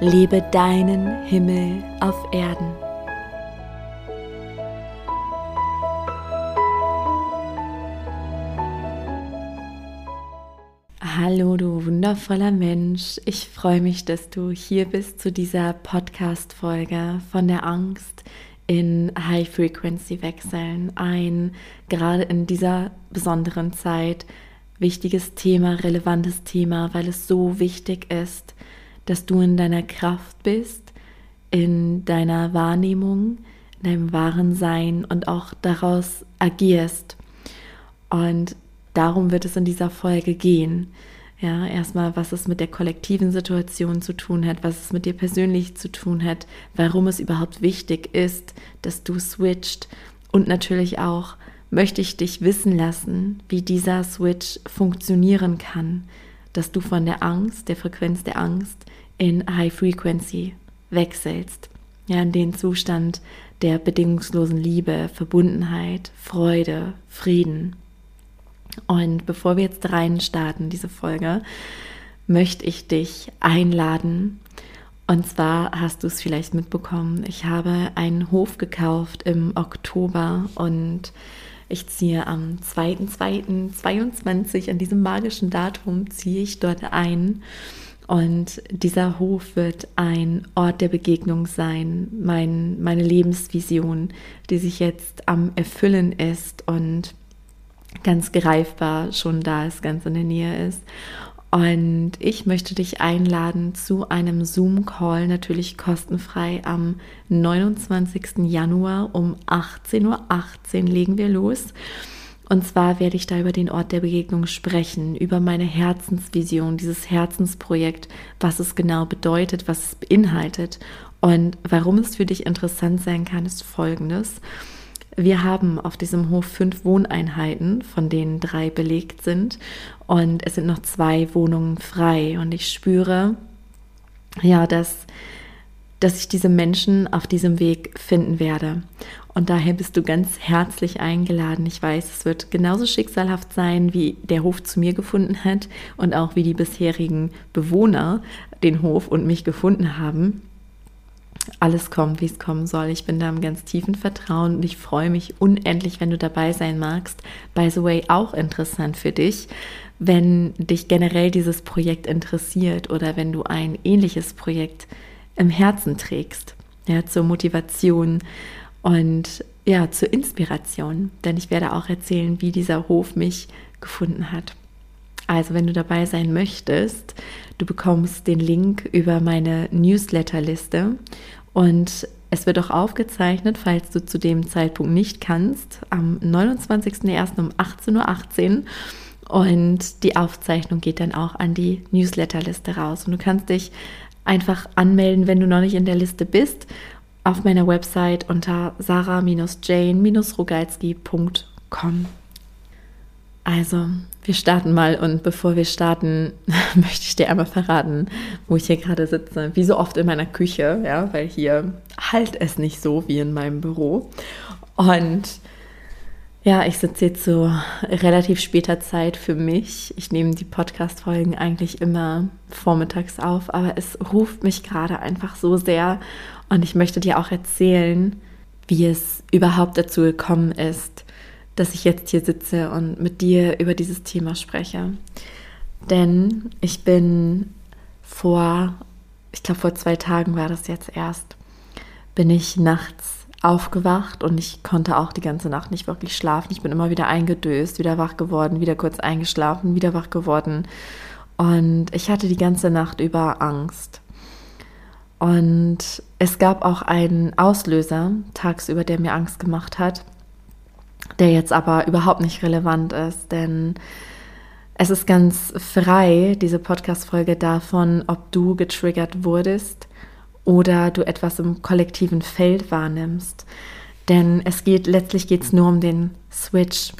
Lebe deinen Himmel auf Erden. Hallo, du wundervoller Mensch. Ich freue mich, dass du hier bist zu dieser Podcast-Folge von der Angst in High Frequency wechseln. Ein gerade in dieser besonderen Zeit wichtiges Thema, relevantes Thema, weil es so wichtig ist, dass du in deiner Kraft bist, in deiner Wahrnehmung, in deinem wahren Sein und auch daraus agierst. Und darum wird es in dieser Folge gehen. Ja, erstmal, was es mit der kollektiven Situation zu tun hat, was es mit dir persönlich zu tun hat, warum es überhaupt wichtig ist, dass du switcht und natürlich auch möchte ich dich wissen lassen, wie dieser Switch funktionieren kann, dass du von der Angst, der Frequenz der Angst in High Frequency wechselst. Ja, in den Zustand der bedingungslosen Liebe, Verbundenheit, Freude, Frieden. Und bevor wir jetzt rein starten, diese Folge, möchte ich dich einladen. Und zwar hast du es vielleicht mitbekommen, ich habe einen Hof gekauft im Oktober und ich ziehe am 2.2.22, an diesem magischen Datum, ziehe ich dort ein. Und dieser Hof wird ein Ort der Begegnung sein, mein, meine Lebensvision, die sich jetzt am Erfüllen ist und ganz greifbar schon da ist, ganz in der Nähe ist. Und ich möchte dich einladen zu einem Zoom-Call, natürlich kostenfrei, am 29. Januar um 18.18 Uhr .18 legen wir los. Und zwar werde ich da über den Ort der Begegnung sprechen, über meine Herzensvision, dieses Herzensprojekt, was es genau bedeutet, was es beinhaltet und warum es für dich interessant sein kann, ist folgendes. Wir haben auf diesem Hof fünf Wohneinheiten, von denen drei belegt sind. Und es sind noch zwei Wohnungen frei. Und ich spüre, ja, dass, dass ich diese Menschen auf diesem Weg finden werde. Und daher bist du ganz herzlich eingeladen. Ich weiß, es wird genauso schicksalhaft sein, wie der Hof zu mir gefunden hat und auch wie die bisherigen Bewohner den Hof und mich gefunden haben alles kommt, wie es kommen soll. Ich bin da im ganz tiefen Vertrauen und ich freue mich unendlich, wenn du dabei sein magst. By the way, auch interessant für dich, wenn dich generell dieses Projekt interessiert oder wenn du ein ähnliches Projekt im Herzen trägst, ja, zur Motivation und ja, zur Inspiration. Denn ich werde auch erzählen, wie dieser Hof mich gefunden hat. Also, wenn du dabei sein möchtest, du bekommst den Link über meine Newsletterliste und es wird auch aufgezeichnet, falls du zu dem Zeitpunkt nicht kannst, am 29.01. um 18.18 Uhr. Und die Aufzeichnung geht dann auch an die Newsletterliste raus. Und du kannst dich einfach anmelden, wenn du noch nicht in der Liste bist, auf meiner Website unter sarah-jane-rogalski.com. Also, wir starten mal und bevor wir starten, möchte ich dir einmal verraten, wo ich hier gerade sitze. Wie so oft in meiner Küche, ja, weil hier halt es nicht so wie in meinem Büro. Und ja, ich sitze jetzt zu relativ später Zeit für mich. Ich nehme die Podcast-Folgen eigentlich immer vormittags auf, aber es ruft mich gerade einfach so sehr und ich möchte dir auch erzählen, wie es überhaupt dazu gekommen ist, dass ich jetzt hier sitze und mit dir über dieses Thema spreche. Denn ich bin vor, ich glaube vor zwei Tagen war das jetzt erst, bin ich nachts aufgewacht und ich konnte auch die ganze Nacht nicht wirklich schlafen. Ich bin immer wieder eingedöst, wieder wach geworden, wieder kurz eingeschlafen, wieder wach geworden. Und ich hatte die ganze Nacht über Angst. Und es gab auch einen Auslöser tagsüber, der mir Angst gemacht hat der jetzt aber überhaupt nicht relevant ist, denn es ist ganz frei, diese Podcast-Folge davon, ob du getriggert wurdest oder du etwas im kollektiven Feld wahrnimmst. Denn es geht, letztlich geht es nur um den Switch.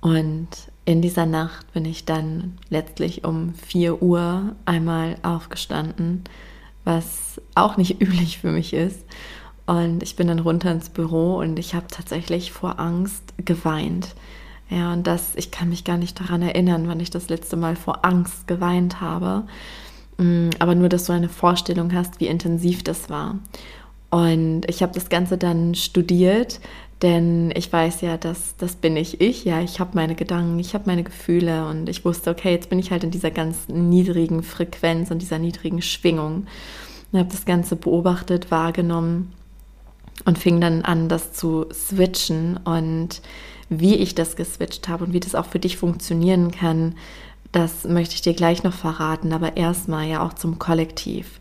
Und in dieser Nacht bin ich dann letztlich um 4 Uhr einmal aufgestanden, was auch nicht üblich für mich ist. Und ich bin dann runter ins Büro und ich habe tatsächlich vor Angst geweint. Ja, und das, ich kann mich gar nicht daran erinnern, wann ich das letzte Mal vor Angst geweint habe. Mm, aber nur, dass du eine Vorstellung hast, wie intensiv das war. Und ich habe das Ganze dann studiert, denn ich weiß ja, dass das bin ich ich. Ja, ich habe meine Gedanken, ich habe meine Gefühle und ich wusste, okay, jetzt bin ich halt in dieser ganz niedrigen Frequenz und dieser niedrigen Schwingung. Und habe das Ganze beobachtet, wahrgenommen und fing dann an, das zu switchen und wie ich das geswitcht habe und wie das auch für dich funktionieren kann, das möchte ich dir gleich noch verraten, aber erstmal ja auch zum Kollektiv.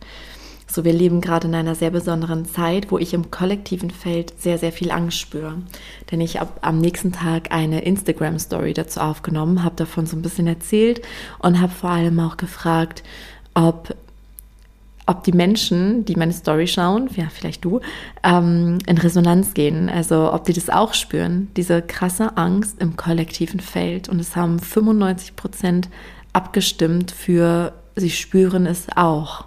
So, wir leben gerade in einer sehr besonderen Zeit, wo ich im kollektiven Feld sehr, sehr viel Angst spüre. Denn ich habe am nächsten Tag eine Instagram-Story dazu aufgenommen, habe davon so ein bisschen erzählt und habe vor allem auch gefragt, ob ob die Menschen, die meine Story schauen, ja, vielleicht du, ähm, in Resonanz gehen. Also ob die das auch spüren, diese krasse Angst im kollektiven Feld. Und es haben 95 Prozent abgestimmt für, sie spüren es auch.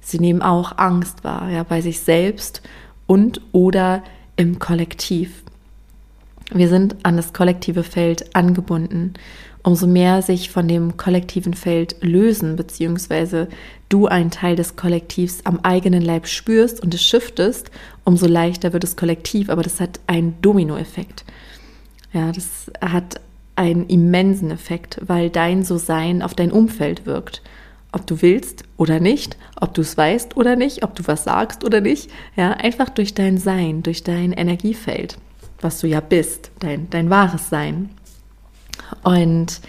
Sie nehmen auch Angst wahr, ja, bei sich selbst und oder im Kollektiv. Wir sind an das kollektive Feld angebunden umso mehr sich von dem kollektiven Feld lösen, beziehungsweise du einen Teil des Kollektivs am eigenen Leib spürst und es shiftest, umso leichter wird das Kollektiv, aber das hat einen Dominoeffekt. Ja, das hat einen immensen Effekt, weil dein So-Sein auf dein Umfeld wirkt. Ob du willst oder nicht, ob du es weißt oder nicht, ob du was sagst oder nicht, ja, einfach durch dein Sein, durch dein Energiefeld, was du ja bist, dein, dein wahres Sein. Und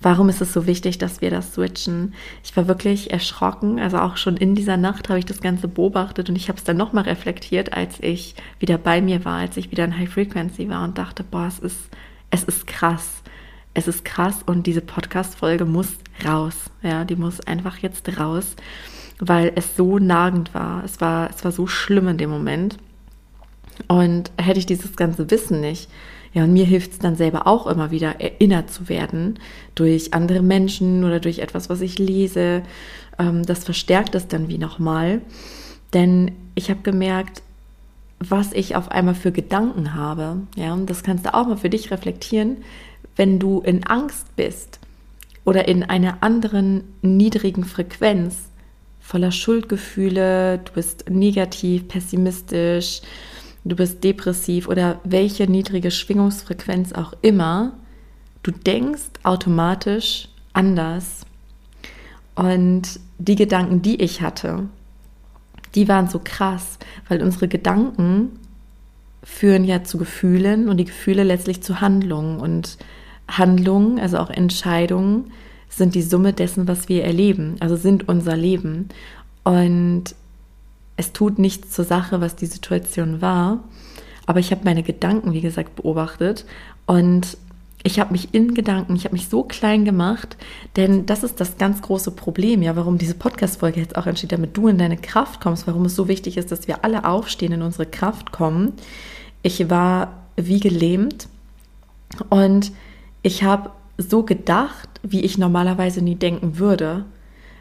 warum ist es so wichtig, dass wir das switchen? Ich war wirklich erschrocken, also auch schon in dieser Nacht habe ich das Ganze beobachtet und ich habe es dann nochmal reflektiert, als ich wieder bei mir war, als ich wieder in High Frequency war und dachte, boah, es ist, es ist krass. Es ist krass und diese Podcast-Folge muss raus. Ja, die muss einfach jetzt raus, weil es so nagend war. Es war, es war so schlimm in dem Moment. Und hätte ich dieses ganze Wissen nicht, ja, und mir hilft es dann selber auch immer wieder erinnert zu werden durch andere Menschen oder durch etwas, was ich lese. Ähm, das verstärkt es dann wie nochmal. Denn ich habe gemerkt, was ich auf einmal für Gedanken habe. Ja, und das kannst du auch mal für dich reflektieren, wenn du in Angst bist oder in einer anderen niedrigen Frequenz voller Schuldgefühle, du bist negativ, pessimistisch, du bist depressiv oder welche niedrige Schwingungsfrequenz auch immer, du denkst automatisch anders. Und die Gedanken, die ich hatte, die waren so krass, weil unsere Gedanken führen ja zu Gefühlen und die Gefühle letztlich zu Handlungen. Und Handlungen, also auch Entscheidungen, sind die Summe dessen, was wir erleben, also sind unser Leben. Und es tut nichts zur Sache, was die Situation war. Aber ich habe meine Gedanken, wie gesagt, beobachtet und ich habe mich in Gedanken, ich habe mich so klein gemacht, denn das ist das ganz große Problem, ja, warum diese Podcast-Folge jetzt auch entsteht, damit du in deine Kraft kommst, warum es so wichtig ist, dass wir alle aufstehen, in unsere Kraft kommen. Ich war wie gelähmt und ich habe so gedacht, wie ich normalerweise nie denken würde.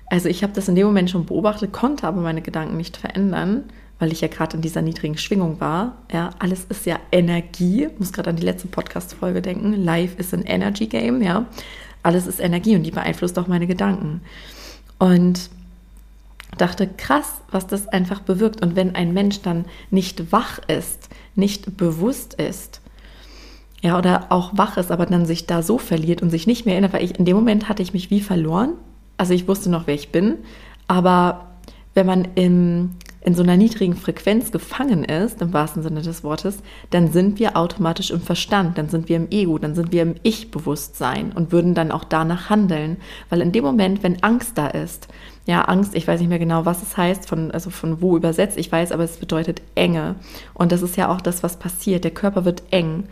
Also ich habe das in dem Moment schon beobachtet, konnte aber meine Gedanken nicht verändern, weil ich ja gerade in dieser niedrigen Schwingung war. Ja, alles ist ja Energie. Ich muss gerade an die letzte Podcast-Folge denken. Life is an Energy Game, ja. Alles ist Energie und die beeinflusst auch meine Gedanken. Und dachte, krass, was das einfach bewirkt. Und wenn ein Mensch dann nicht wach ist, nicht bewusst ist, ja, oder auch wach ist, aber dann sich da so verliert und sich nicht mehr erinnert, weil ich in dem Moment hatte ich mich wie verloren also ich wusste noch, wer ich bin, aber wenn man in, in so einer niedrigen Frequenz gefangen ist, im wahrsten Sinne des Wortes, dann sind wir automatisch im Verstand, dann sind wir im Ego, dann sind wir im Ich-Bewusstsein und würden dann auch danach handeln. Weil in dem Moment, wenn Angst da ist, ja, Angst, ich weiß nicht mehr genau, was es heißt, von, also von wo übersetzt, ich weiß, aber es bedeutet Enge. Und das ist ja auch das, was passiert. Der Körper wird eng.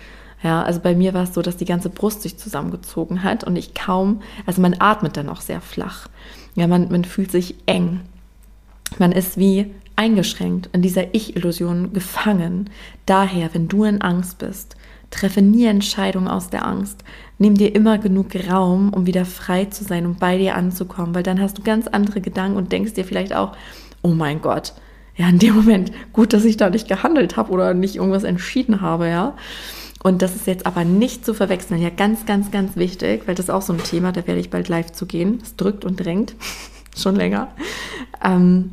Ja, also bei mir war es so, dass die ganze Brust sich zusammengezogen hat und ich kaum, also man atmet dann auch sehr flach. Ja, man, man fühlt sich eng. Man ist wie eingeschränkt, in dieser Ich-Illusion gefangen. Daher, wenn du in Angst bist, treffe nie Entscheidungen aus der Angst. Nimm dir immer genug Raum, um wieder frei zu sein, um bei dir anzukommen, weil dann hast du ganz andere Gedanken und denkst dir vielleicht auch, oh mein Gott, ja, in dem Moment gut, dass ich da nicht gehandelt habe oder nicht irgendwas entschieden habe, ja. Und das ist jetzt aber nicht zu verwechseln. Ja, ganz, ganz, ganz wichtig, weil das ist auch so ein Thema, da werde ich bald live zu gehen. Es drückt und drängt. Schon länger. Ähm,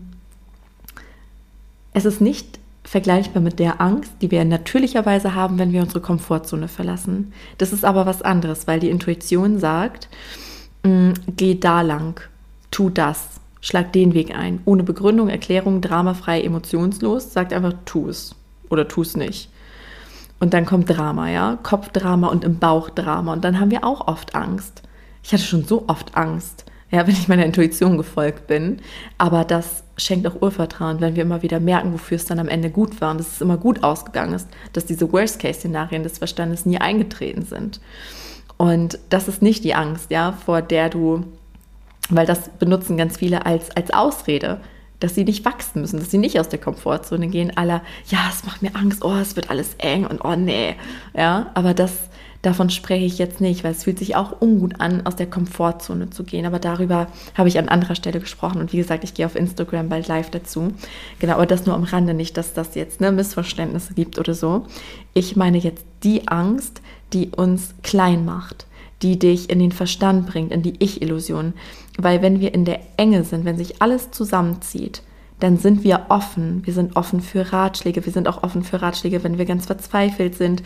es ist nicht vergleichbar mit der Angst, die wir natürlicherweise haben, wenn wir unsere Komfortzone verlassen. Das ist aber was anderes, weil die Intuition sagt, mh, mm, geh da lang, tu das, schlag den Weg ein. Ohne Begründung, Erklärung, dramafrei, emotionslos, sagt einfach, tu es oder tu es nicht. Und dann kommt Drama, ja, Kopfdrama und im Bauch Drama. Und dann haben wir auch oft Angst. Ich hatte schon so oft Angst, ja, wenn ich meiner Intuition gefolgt bin. Aber das schenkt auch Urvertrauen, wenn wir immer wieder merken, wofür es dann am Ende gut war und dass es immer gut ausgegangen ist, dass diese Worst-Case-Szenarien des Verstandes nie eingetreten sind. Und das ist nicht die Angst, ja, vor der du, weil das benutzen ganz viele als, als Ausrede dass sie nicht wachsen müssen, dass sie nicht aus der Komfortzone gehen, aller, ja, es macht mir Angst, oh, es wird alles eng und oh nee. Ja, aber das, davon spreche ich jetzt nicht, weil es fühlt sich auch ungut an, aus der Komfortzone zu gehen. Aber darüber habe ich an anderer Stelle gesprochen. Und wie gesagt, ich gehe auf Instagram bald live dazu. Genau, aber das nur am Rande, nicht, dass das jetzt ne, Missverständnisse gibt oder so. Ich meine jetzt die Angst, die uns klein macht die dich in den Verstand bringt, in die Ich-Illusion. Weil wenn wir in der Enge sind, wenn sich alles zusammenzieht, dann sind wir offen. Wir sind offen für Ratschläge. Wir sind auch offen für Ratschläge, wenn wir ganz verzweifelt sind.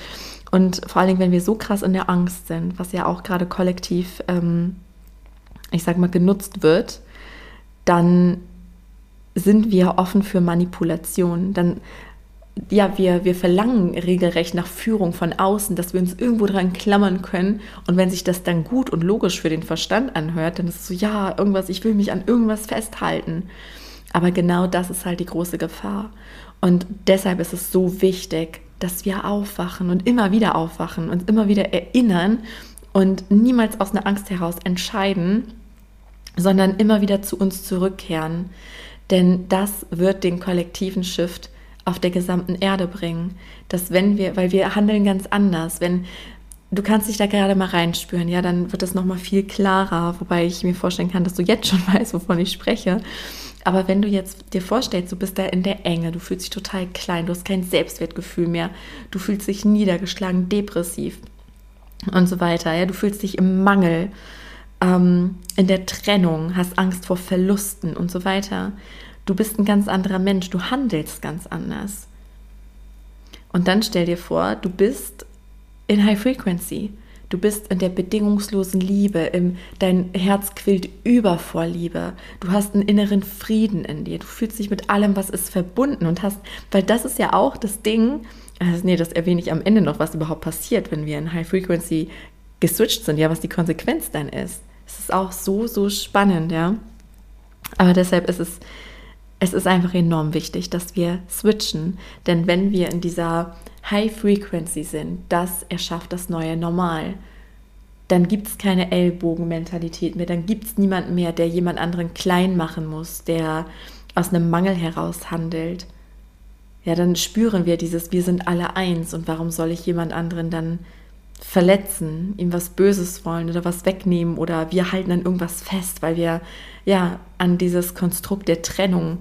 Und vor allen Dingen, wenn wir so krass in der Angst sind, was ja auch gerade kollektiv, ähm, ich sag mal, genutzt wird, dann sind wir offen für Manipulation. Dann ja, wir, wir verlangen regelrecht nach Führung von außen, dass wir uns irgendwo dran klammern können. Und wenn sich das dann gut und logisch für den Verstand anhört, dann ist es so, ja, irgendwas, ich will mich an irgendwas festhalten. Aber genau das ist halt die große Gefahr. Und deshalb ist es so wichtig, dass wir aufwachen und immer wieder aufwachen und immer wieder erinnern und niemals aus einer Angst heraus entscheiden, sondern immer wieder zu uns zurückkehren. Denn das wird den kollektiven Shift auf der gesamten Erde bringen. Dass wenn wir, weil wir handeln ganz anders, wenn du kannst dich da gerade mal reinspüren, ja, dann wird das nochmal viel klarer, wobei ich mir vorstellen kann, dass du jetzt schon weißt, wovon ich spreche. Aber wenn du jetzt dir vorstellst, du bist da in der Enge, du fühlst dich total klein, du hast kein Selbstwertgefühl mehr, du fühlst dich niedergeschlagen, depressiv und so weiter, ja, du fühlst dich im Mangel, ähm, in der Trennung, hast Angst vor Verlusten und so weiter, Du bist ein ganz anderer Mensch, du handelst ganz anders. Und dann stell dir vor, du bist in High Frequency. Du bist in der bedingungslosen Liebe, im, dein Herz quillt über vor Liebe. Du hast einen inneren Frieden in dir. Du fühlst dich mit allem, was ist, verbunden und hast, weil das ist ja auch das Ding, also nee, das erwähne ich am Ende noch, was überhaupt passiert, wenn wir in High Frequency geswitcht sind, ja, was die Konsequenz dann ist. Es ist auch so, so spannend, ja. Aber deshalb ist es es ist einfach enorm wichtig, dass wir switchen. Denn wenn wir in dieser High Frequency sind, das erschafft das neue Normal. Dann gibt es keine Ellbogenmentalität mehr, dann gibt es niemanden mehr, der jemand anderen klein machen muss, der aus einem Mangel heraus handelt. Ja, dann spüren wir dieses, wir sind alle eins und warum soll ich jemand anderen dann verletzen, ihm was Böses wollen oder was wegnehmen oder wir halten an irgendwas fest, weil wir ja an dieses Konstrukt der Trennung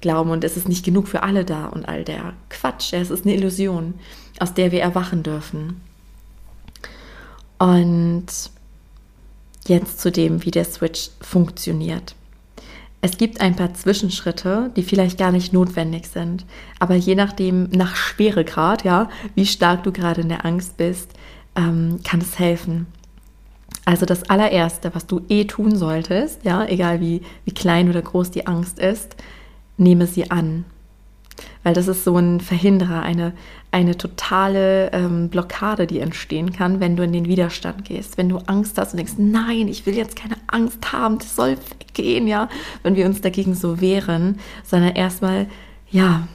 glauben und es ist nicht genug für alle da und all der Quatsch. Es ist eine Illusion, aus der wir erwachen dürfen. Und jetzt zu dem, wie der Switch funktioniert. Es gibt ein paar Zwischenschritte, die vielleicht gar nicht notwendig sind, aber je nachdem, nach Schweregrad, ja, wie stark du gerade in der Angst bist, ähm, kann es helfen. Also das allererste, was du eh tun solltest, ja, egal wie, wie klein oder groß die Angst ist, nehme sie an. Weil das ist so ein Verhinderer, eine, eine totale ähm, Blockade, die entstehen kann, wenn du in den Widerstand gehst. Wenn du Angst hast und denkst, nein, ich will jetzt keine Angst haben, das soll weggehen, ja. Wenn wir uns dagegen so wehren, sondern erstmal, ja,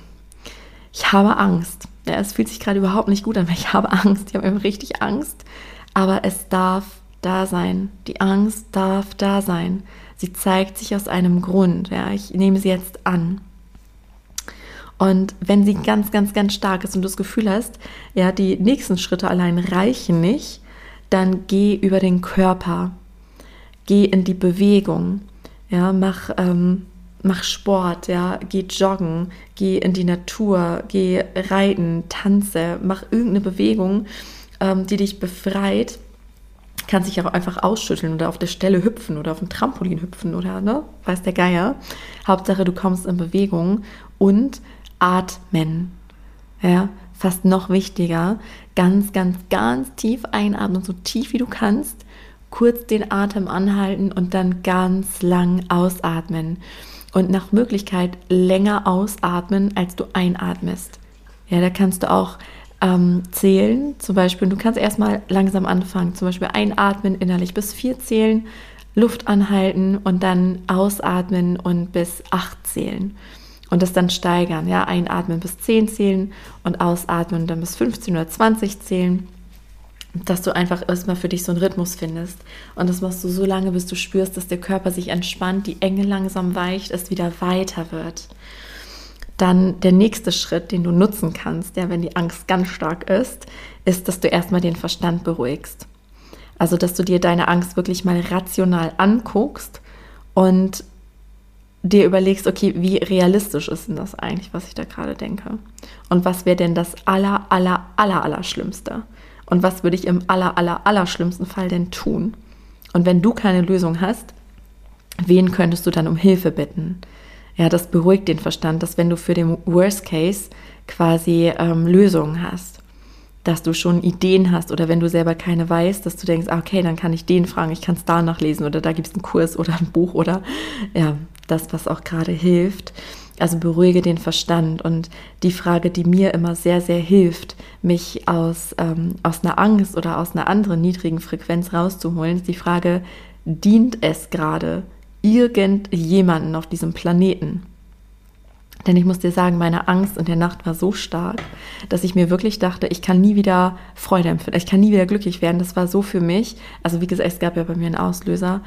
ich habe Angst. Ja, es fühlt sich gerade überhaupt nicht gut an, weil ich habe Angst. Ich habe immer richtig Angst. Aber es darf da sein. Die Angst darf da sein. Sie zeigt sich aus einem Grund. Ja, ich nehme sie jetzt an. Und wenn sie ganz, ganz, ganz stark ist und du das Gefühl hast, ja, die nächsten Schritte allein reichen nicht, dann geh über den Körper, geh in die Bewegung, ja, mach, ähm, mach Sport, ja, geh joggen, geh in die Natur, geh reiten, tanze, mach irgendeine Bewegung, ähm, die dich befreit. Kannst dich auch einfach ausschütteln oder auf der Stelle hüpfen oder auf dem Trampolin hüpfen oder, ne, weiß der Geier. Hauptsache, du kommst in Bewegung und atmen. Ja, fast noch wichtiger, ganz, ganz, ganz tief einatmen, so tief wie du kannst, kurz den Atem anhalten und dann ganz lang ausatmen und nach Möglichkeit länger ausatmen, als du einatmest. Ja, da kannst du auch ähm, zählen. Zum Beispiel, du kannst erstmal langsam anfangen. Zum Beispiel einatmen, innerlich bis vier zählen, Luft anhalten und dann ausatmen und bis acht zählen. Und das dann steigern. Ja, einatmen bis zehn zählen und ausatmen dann bis 15 oder 20 zählen dass du einfach erstmal für dich so einen Rhythmus findest. Und das machst du so lange, bis du spürst, dass der Körper sich entspannt, die Enge langsam weicht, es wieder weiter wird. Dann der nächste Schritt, den du nutzen kannst, ja, wenn die Angst ganz stark ist, ist, dass du erstmal den Verstand beruhigst. Also, dass du dir deine Angst wirklich mal rational anguckst und dir überlegst, okay, wie realistisch ist denn das eigentlich, was ich da gerade denke? Und was wäre denn das aller, aller, aller, aller Schlimmste? Und was würde ich im aller, aller, aller schlimmsten Fall denn tun? Und wenn du keine Lösung hast, wen könntest du dann um Hilfe bitten? Ja, das beruhigt den Verstand, dass wenn du für den Worst Case quasi ähm, Lösungen hast, dass du schon Ideen hast oder wenn du selber keine weißt, dass du denkst, ah, okay, dann kann ich den fragen, ich kann es da nachlesen oder da gibt es einen Kurs oder ein Buch oder ja, das, was auch gerade hilft. Also beruhige den Verstand. Und die Frage, die mir immer sehr, sehr hilft, mich aus, ähm, aus einer Angst oder aus einer anderen niedrigen Frequenz rauszuholen, ist die Frage, dient es gerade irgendjemanden auf diesem Planeten? Denn ich muss dir sagen, meine Angst in der Nacht war so stark, dass ich mir wirklich dachte, ich kann nie wieder Freude empfinden, ich kann nie wieder glücklich werden. Das war so für mich. Also wie gesagt, es gab ja bei mir einen Auslöser.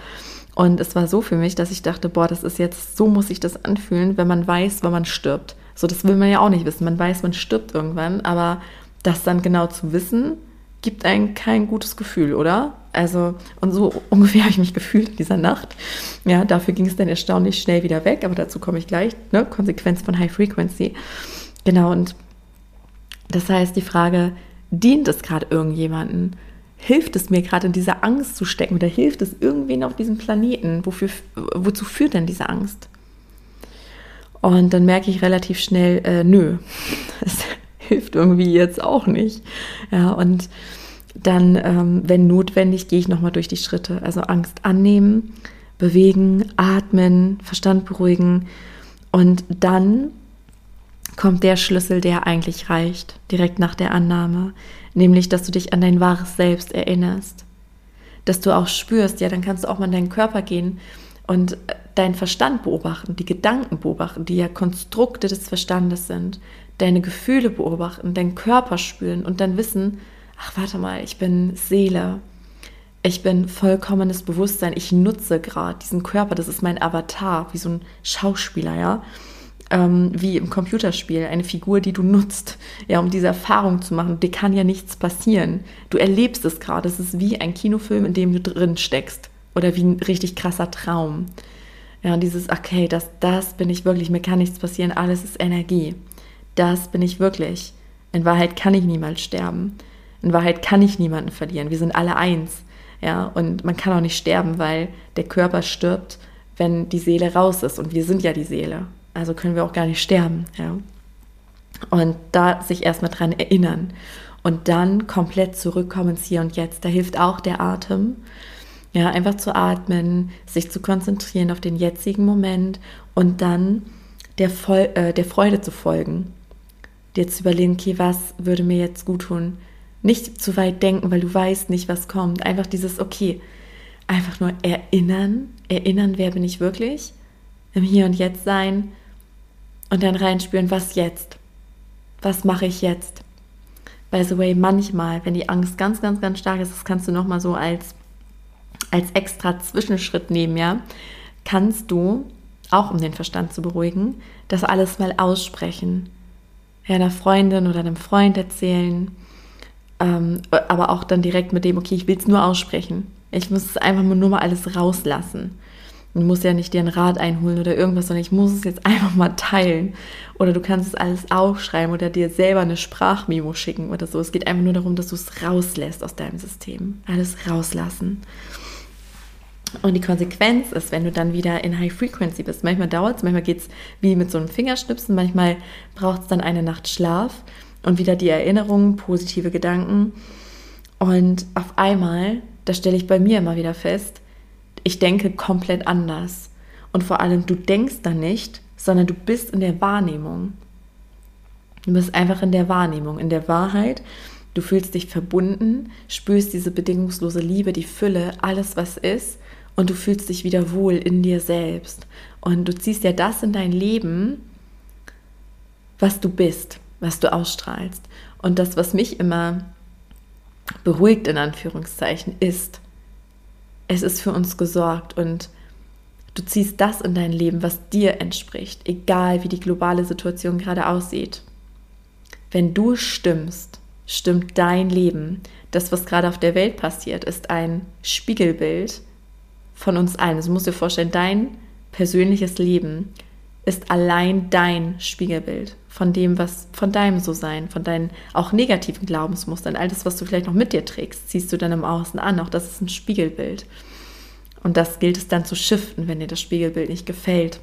Und es war so für mich, dass ich dachte, boah, das ist jetzt, so muss sich das anfühlen, wenn man weiß, wann man stirbt. So, das will man ja auch nicht wissen. Man weiß, man stirbt irgendwann, aber das dann genau zu wissen, gibt einem kein gutes Gefühl, oder? Also, und so ungefähr habe ich mich gefühlt in dieser Nacht. Ja, dafür ging es dann erstaunlich schnell wieder weg, aber dazu komme ich gleich, ne? Konsequenz von High Frequency. Genau, und das heißt, die Frage, dient es gerade irgendjemanden? Hilft es mir gerade in dieser Angst zu stecken oder hilft es irgendwen auf diesem Planeten? Wofür, wozu führt denn diese Angst? Und dann merke ich relativ schnell, äh, nö, das hilft irgendwie jetzt auch nicht. Ja, und dann, ähm, wenn notwendig, gehe ich nochmal durch die Schritte. Also Angst annehmen, bewegen, atmen, Verstand beruhigen. Und dann kommt der Schlüssel, der eigentlich reicht, direkt nach der Annahme nämlich dass du dich an dein wahres Selbst erinnerst. Dass du auch spürst, ja, dann kannst du auch mal in deinen Körper gehen und äh, deinen Verstand beobachten, die Gedanken beobachten, die ja Konstrukte des Verstandes sind, deine Gefühle beobachten, deinen Körper spüren und dann wissen, ach warte mal, ich bin Seele, ich bin vollkommenes Bewusstsein, ich nutze gerade diesen Körper, das ist mein Avatar, wie so ein Schauspieler, ja ähm, wie im Computerspiel, eine Figur, die du nutzt, ja, um diese Erfahrung zu machen. Dir kann ja nichts passieren. Du erlebst es gerade. Es ist wie ein Kinofilm, in dem du drin steckst. Oder wie ein richtig krasser Traum. Ja, und dieses, okay, das, das bin ich wirklich, mir kann nichts passieren, alles ist Energie. Das bin ich wirklich. In Wahrheit kann ich niemals sterben. In Wahrheit kann ich niemanden verlieren. Wir sind alle eins. Ja, und man kann auch nicht sterben, weil der Körper stirbt, wenn die Seele raus ist. Und wir sind ja die Seele. Also können wir auch gar nicht sterben. Ja. Und da sich erstmal dran erinnern und dann komplett zurückkommen ins Hier und Jetzt. Da hilft auch der Atem. Ja, einfach zu atmen, sich zu konzentrieren auf den jetzigen Moment und dann der, Vol äh, der Freude zu folgen. Dir zu überlegen, okay, was würde mir jetzt gut tun? Nicht zu weit denken, weil du weißt nicht, was kommt. Einfach dieses, okay, einfach nur erinnern, erinnern, wer bin ich wirklich? Im Hier und Jetzt sein und dann reinspüren, was jetzt? Was mache ich jetzt? By the way, manchmal, wenn die Angst ganz, ganz, ganz stark ist, das kannst du nochmal so als, als extra Zwischenschritt nehmen, ja, kannst du, auch um den Verstand zu beruhigen, das alles mal aussprechen. ja, einer Freundin oder einem Freund erzählen, ähm, aber auch dann direkt mit dem, okay, ich will es nur aussprechen. Ich muss es einfach nur mal alles rauslassen. Du musst ja nicht dir einen Rat einholen oder irgendwas, sondern ich muss es jetzt einfach mal teilen. Oder du kannst es alles aufschreiben oder dir selber eine Sprachmemo schicken oder so. Es geht einfach nur darum, dass du es rauslässt aus deinem System. Alles rauslassen. Und die Konsequenz ist, wenn du dann wieder in High Frequency bist. Manchmal dauert es, manchmal geht es wie mit so einem Fingerschnipsen, manchmal braucht es dann eine Nacht Schlaf und wieder die Erinnerungen, positive Gedanken. Und auf einmal, das stelle ich bei mir immer wieder fest, ich denke komplett anders. Und vor allem, du denkst da nicht, sondern du bist in der Wahrnehmung. Du bist einfach in der Wahrnehmung, in der Wahrheit. Du fühlst dich verbunden, spürst diese bedingungslose Liebe, die Fülle, alles, was ist. Und du fühlst dich wieder wohl in dir selbst. Und du ziehst ja das in dein Leben, was du bist, was du ausstrahlst. Und das, was mich immer beruhigt, in Anführungszeichen, ist, es ist für uns gesorgt und du ziehst das in dein Leben, was dir entspricht, egal wie die globale Situation gerade aussieht. Wenn du stimmst, stimmt dein Leben. Das, was gerade auf der Welt passiert, ist ein Spiegelbild von uns allen. Also musst dir vorstellen, dein persönliches Leben ist allein dein Spiegelbild von dem, was von deinem So-Sein, von deinen auch negativen Glaubensmustern, all das, was du vielleicht noch mit dir trägst, ziehst du dann im Außen an. Auch das ist ein Spiegelbild. Und das gilt es dann zu shiften, wenn dir das Spiegelbild nicht gefällt.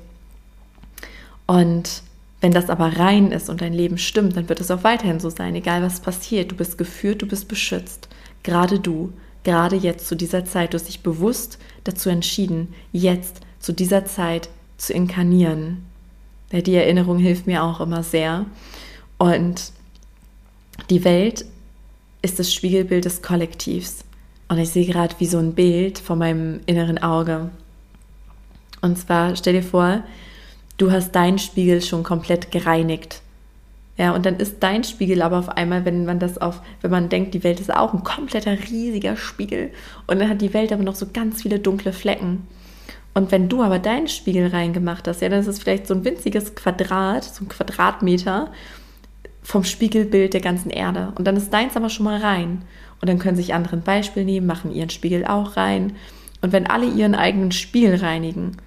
Und wenn das aber rein ist und dein Leben stimmt, dann wird es auch weiterhin so sein, egal was passiert. Du bist geführt, du bist beschützt. Gerade du, gerade jetzt zu dieser Zeit, du hast dich bewusst dazu entschieden, jetzt zu dieser Zeit zu inkarnieren die Erinnerung hilft mir auch immer sehr. Und die Welt ist das Spiegelbild des Kollektivs. Und ich sehe gerade wie so ein Bild vor meinem inneren Auge. Und zwar stell dir vor, du hast deinen Spiegel schon komplett gereinigt. Ja, und dann ist dein Spiegel aber auf einmal, wenn man das auf, wenn man denkt, die Welt ist auch ein kompletter riesiger Spiegel und dann hat die Welt aber noch so ganz viele dunkle Flecken. Und wenn du aber deinen Spiegel reingemacht hast, ja, dann ist es vielleicht so ein winziges Quadrat, so ein Quadratmeter vom Spiegelbild der ganzen Erde. Und dann ist deins aber schon mal rein. Und dann können sich andere ein Beispiel nehmen, machen ihren Spiegel auch rein. Und wenn alle ihren eigenen Spiegel reinigen,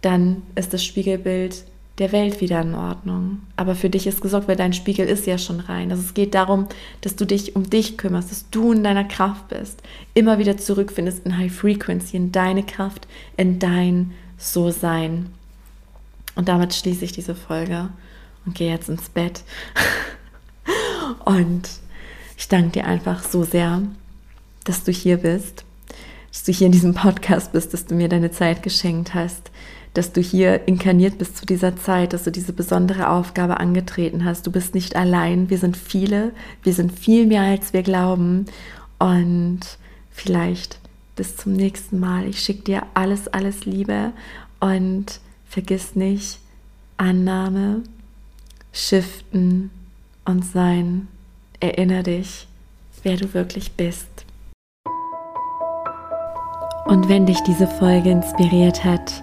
dann ist das Spiegelbild der Welt wieder in Ordnung. Aber für dich ist gesorgt, weil dein Spiegel ist ja schon rein. Also es geht darum, dass du dich um dich kümmerst, dass du in deiner Kraft bist, immer wieder zurückfindest in High Frequency, in deine Kraft, in dein So-Sein. Und damit schließe ich diese Folge und gehe jetzt ins Bett. und ich danke dir einfach so sehr, dass du hier bist, dass du hier in diesem Podcast bist, dass du mir deine Zeit geschenkt hast, dass du hier inkarniert bist zu dieser Zeit, dass du diese besondere Aufgabe angetreten hast. Du bist nicht allein, wir sind viele, wir sind viel mehr, als wir glauben. Und vielleicht bis zum nächsten Mal. Ich schicke dir alles, alles Liebe und vergiss nicht, Annahme, Shiften und Sein. Erinnere dich, wer du wirklich bist. Und wenn dich diese Folge inspiriert hat,